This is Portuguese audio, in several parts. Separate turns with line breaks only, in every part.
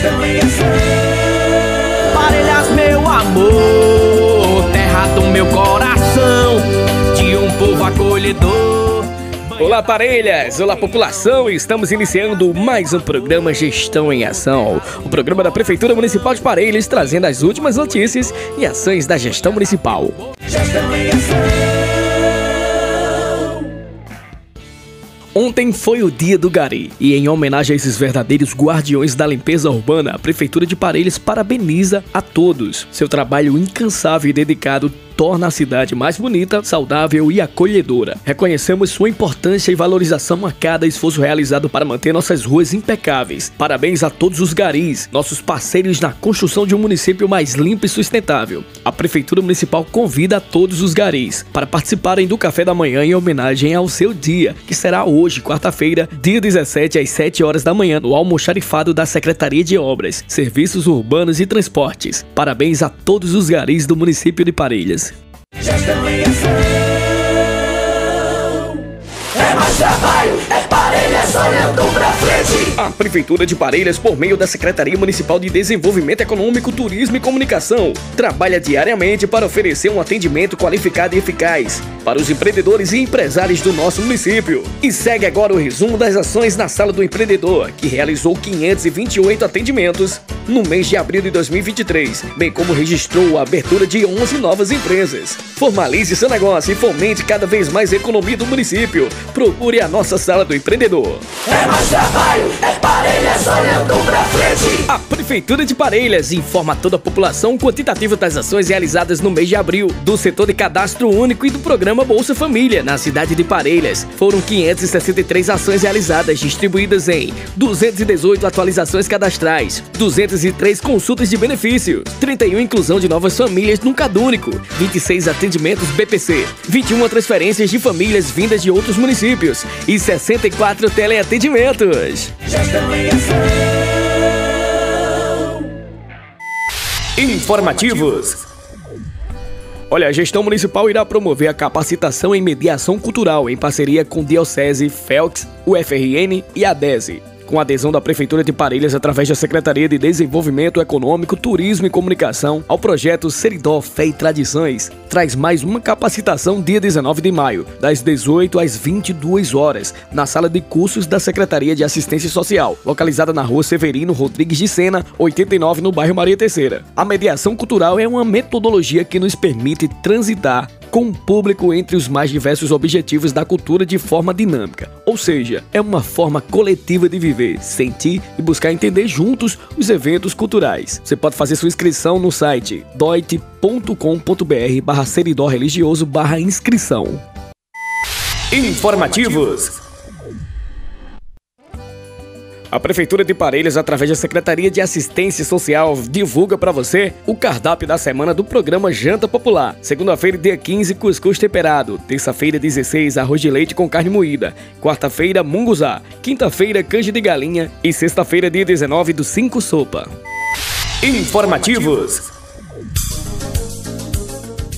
gestão em ação. Parelhas, meu amor, terra do meu coração, de um povo acolhedor.
Olá, parelhas! Olá, população! Estamos iniciando mais um programa Gestão em Ação. O programa da Prefeitura Municipal de Parelhas trazendo as últimas notícias e ações da gestão municipal. Gestão em Ação. Ontem foi o dia do Gari e em homenagem a esses verdadeiros guardiões da limpeza urbana, a Prefeitura de Parelhas parabeniza a todos. Seu trabalho incansável e dedicado torna a cidade mais bonita, saudável e acolhedora. Reconhecemos sua importância e valorização a cada esforço realizado para manter nossas ruas impecáveis. Parabéns a todos os garis, nossos parceiros na construção de um município mais limpo e sustentável. A Prefeitura Municipal convida a todos os garis para participarem do café da manhã em homenagem ao seu dia, que será hoje, quarta-feira, dia 17 às 7 horas da manhã, no almoxarifado da Secretaria de Obras, Serviços Urbanos e Transportes. Parabéns a todos os garis do município de Parelhas. Gestão em ação. É mais trabalho, é Parelhas olhando pra frente. A Prefeitura de Parelhas, por meio da Secretaria Municipal de Desenvolvimento Econômico, Turismo e Comunicação, trabalha diariamente para oferecer um atendimento qualificado e eficaz para os empreendedores e empresários do nosso município. E segue agora o resumo das ações na Sala do Empreendedor, que realizou 528 atendimentos no mês de abril de 2023, bem como registrou a abertura de 11 novas empresas. Formalize seu negócio e fomente cada vez mais a economia do município. Procure a nossa Sala do Empreendedor. É mais trabalho, é Parelhas olhando pra frente. A Prefeitura de Parelhas informa a toda a população o quantitativo das ações realizadas no mês de abril do setor de cadastro único e do programa Bolsa Família na cidade de Parelhas. Foram 563 ações realizadas, distribuídas em 218 atualizações cadastrais, 203 consultas de benefício, 31 inclusão de novas famílias no Cadúnico, 26 atendimentos BPC, 21 transferências de famílias vindas de outros municípios e 64 teleatendimentos. Gestão em ação. Informativos. Olha, a gestão municipal irá promover a capacitação em mediação cultural em parceria com Diocese, FELX, UFRN e a DESE com adesão da Prefeitura de Parelhas através da Secretaria de Desenvolvimento Econômico, Turismo e Comunicação ao projeto Seridó Fé e Tradições, traz mais uma capacitação dia 19 de maio, das 18 às 22 horas, na sala de cursos da Secretaria de Assistência Social, localizada na rua Severino Rodrigues de Sena, 89, no bairro Maria Terceira. A mediação cultural é uma metodologia que nos permite transitar com o público entre os mais diversos objetivos da cultura de forma dinâmica. Ou seja, é uma forma coletiva de viver, sentir e buscar entender juntos os eventos culturais. Você pode fazer sua inscrição no site doit.com.br barra seridó religioso barra inscrição. Informativos a Prefeitura de Parelhas, através da Secretaria de Assistência Social, divulga para você o cardápio da semana do programa Janta Popular. Segunda-feira, dia 15, cuscuz temperado. Terça-feira, 16, arroz de leite com carne moída. Quarta-feira, munguzá. Quinta-feira, canja de galinha. E sexta-feira, dia 19, do 5 sopa. Informativos.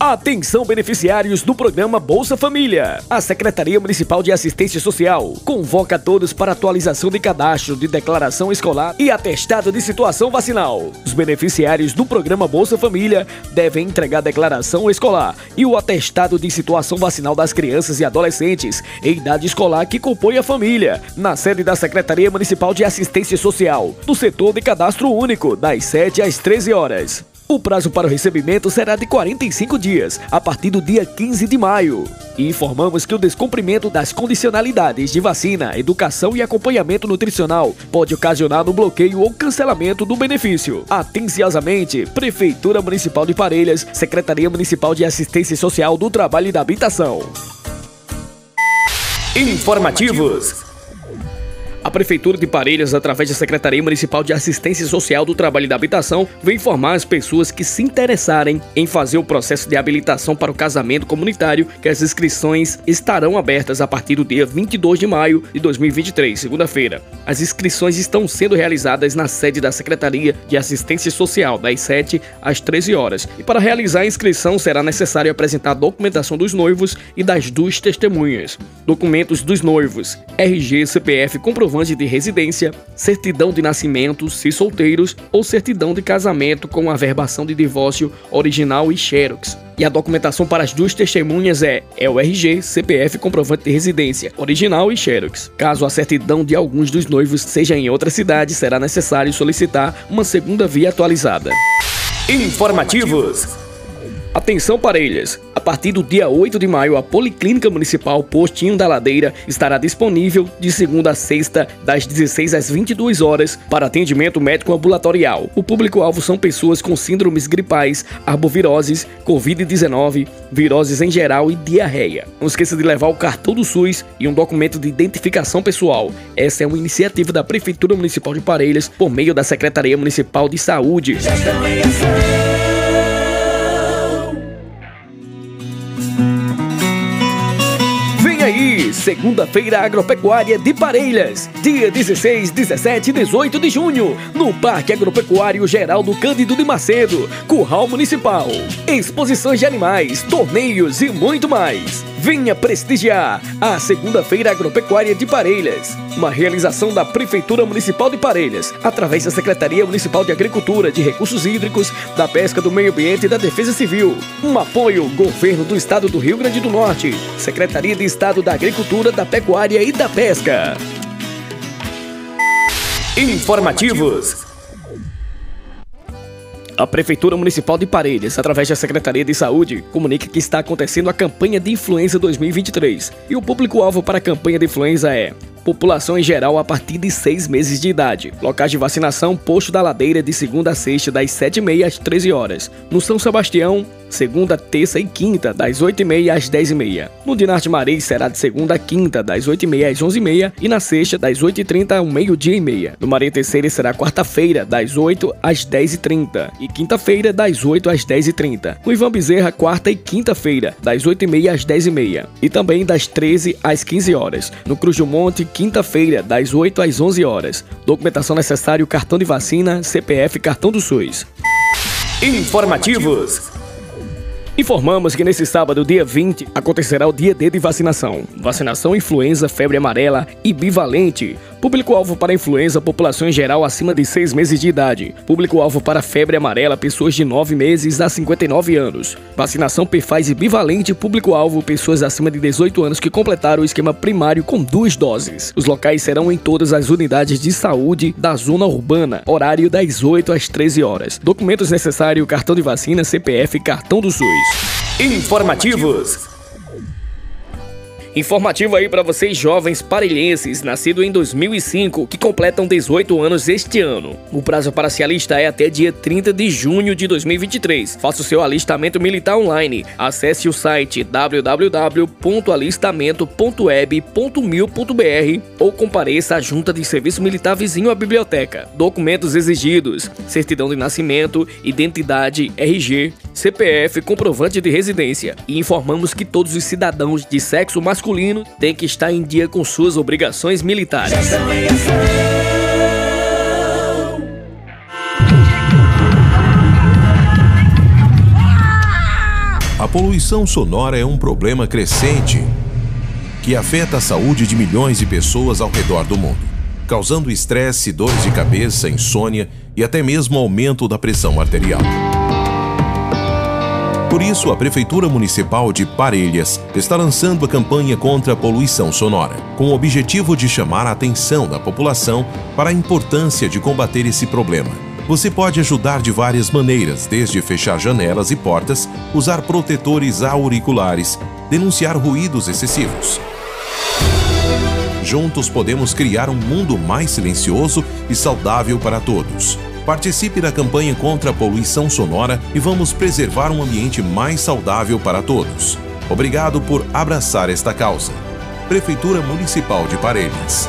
Atenção beneficiários do programa Bolsa Família. A Secretaria Municipal de Assistência Social convoca todos para atualização de cadastro de declaração escolar e atestado de situação vacinal. Os beneficiários do programa Bolsa Família devem entregar a declaração escolar e o atestado de situação vacinal das crianças e adolescentes em idade escolar que compõem a família, na sede da Secretaria Municipal de Assistência Social, no setor de cadastro único, das 7 às 13 horas. O prazo para o recebimento será de 45 dias, a partir do dia 15 de maio. E informamos que o descumprimento das condicionalidades de vacina, educação e acompanhamento nutricional pode ocasionar no bloqueio ou cancelamento do benefício. Atenciosamente, Prefeitura Municipal de Parelhas, Secretaria Municipal de Assistência Social do Trabalho e da Habitação. Informativos. A Prefeitura de Parelhas, através da Secretaria Municipal de Assistência Social do Trabalho e da Habitação, vem informar as pessoas que se interessarem em fazer o processo de habilitação para o casamento comunitário que as inscrições estarão abertas a partir do dia 22 de maio de 2023, segunda-feira. As inscrições estão sendo realizadas na sede da Secretaria de Assistência Social, das 7 às 13 horas. E para realizar a inscrição será necessário apresentar a documentação dos noivos e das duas testemunhas. Documentos dos noivos, RG, CPF, comprovante comprovante de residência, certidão de nascimento, se solteiros, ou certidão de casamento com averbação de divórcio original e xerox. E a documentação para as duas testemunhas é, é o RG, CPF comprovante de residência, original e xerox. Caso a certidão de alguns dos noivos seja em outra cidade, será necessário solicitar uma segunda via atualizada.
Informativos.
Atenção parelhas! Partir do dia 8 de maio, a Policlínica Municipal Postinho da Ladeira estará disponível de segunda a sexta, das 16 às 22 horas, para atendimento médico ambulatorial. O público-alvo são pessoas com síndromes gripais, arboviroses, Covid-19, viroses em geral e diarreia. Não esqueça de levar o cartão do SUS e um documento de identificação pessoal. Essa é uma iniciativa da Prefeitura Municipal de Parelhas por meio da Secretaria Municipal de Saúde. Segunda-feira agropecuária de Parelhas, dia 16, 17 e 18 de junho, no Parque Agropecuário Geraldo Cândido de Macedo, Curral Municipal. Exposições de animais, torneios e muito mais. Venha prestigiar a Segunda-feira Agropecuária de Parelhas, uma realização da Prefeitura Municipal de Parelhas, através da Secretaria Municipal de Agricultura, de Recursos Hídricos, da Pesca do Meio Ambiente e da Defesa Civil. Um apoio Governo do Estado do Rio Grande do Norte, Secretaria de Estado da Agricultura, da Pecuária e da Pesca.
Informativos.
A Prefeitura Municipal de Parelhas, através da Secretaria de Saúde, comunica que está acontecendo a campanha de influenza 2023 e o público-alvo para a campanha de influenza é população em geral a partir de 6 meses de idade. Locais de vacinação: Posto da Ladeira de segunda a sexta, das 7h30 às 13 horas. No São Sebastião, segunda, terça e quinta, das 8h30 às 10h30. No Dinarte Maris será de segunda a quinta, das 8h30 às 11h30 e na sexta, das 8h30 ao meio-dia e meia. No Maria Terceira será quarta-feira, das 8 às 10h30 e quinta-feira, das 8 às 10h30. No Ivan Bezerra, quarta e quinta-feira, das 8h30 às 10h30 e também das 13 às 15 horas. No Cruz do Monte, quinta-feira, das 8 às 11 horas. Documentação necessária: cartão de vacina, CPF, cartão do SUS.
Informativos.
Informamos que nesse sábado, dia 20, acontecerá o dia D de vacinação. Vacinação influenza, febre amarela e bivalente. Público-alvo para influenza, população em geral acima de 6 meses de idade. Público-alvo para febre amarela, pessoas de 9 meses a 59 anos. Vacinação Pfaz e bivalente, público-alvo, pessoas acima de 18 anos que completaram o esquema primário com duas doses. Os locais serão em todas as unidades de saúde da zona urbana, horário das 8 às 13 horas. Documentos necessários: cartão de vacina, CPF cartão do SUS.
Informativos.
Informativo aí para vocês jovens parelhenses, nascidos em 2005, que completam 18 anos este ano. O prazo para se alistar é até dia 30 de junho de 2023. Faça o seu alistamento militar online. Acesse o site www.alistamento.web.mil.br ou compareça à junta de serviço militar vizinho à biblioteca. Documentos exigidos: certidão de nascimento, identidade, RG, CPF, comprovante de residência. E informamos que todos os cidadãos de sexo masculino masculino tem que estar em dia com suas obrigações militares.
A poluição sonora é um problema crescente que afeta a saúde de milhões de pessoas ao redor do mundo, causando estresse, dores de cabeça, insônia e até mesmo aumento da pressão arterial. Por isso, a Prefeitura Municipal de Parelhas está lançando a campanha contra a poluição sonora, com o objetivo de chamar a atenção da população para a importância de combater esse problema. Você pode ajudar de várias maneiras, desde fechar janelas e portas, usar protetores auriculares, denunciar ruídos excessivos. Juntos podemos criar um mundo mais silencioso e saudável para todos. Participe da campanha contra a poluição sonora e vamos preservar um ambiente mais saudável para todos. Obrigado por abraçar esta causa. Prefeitura Municipal de Parelhas.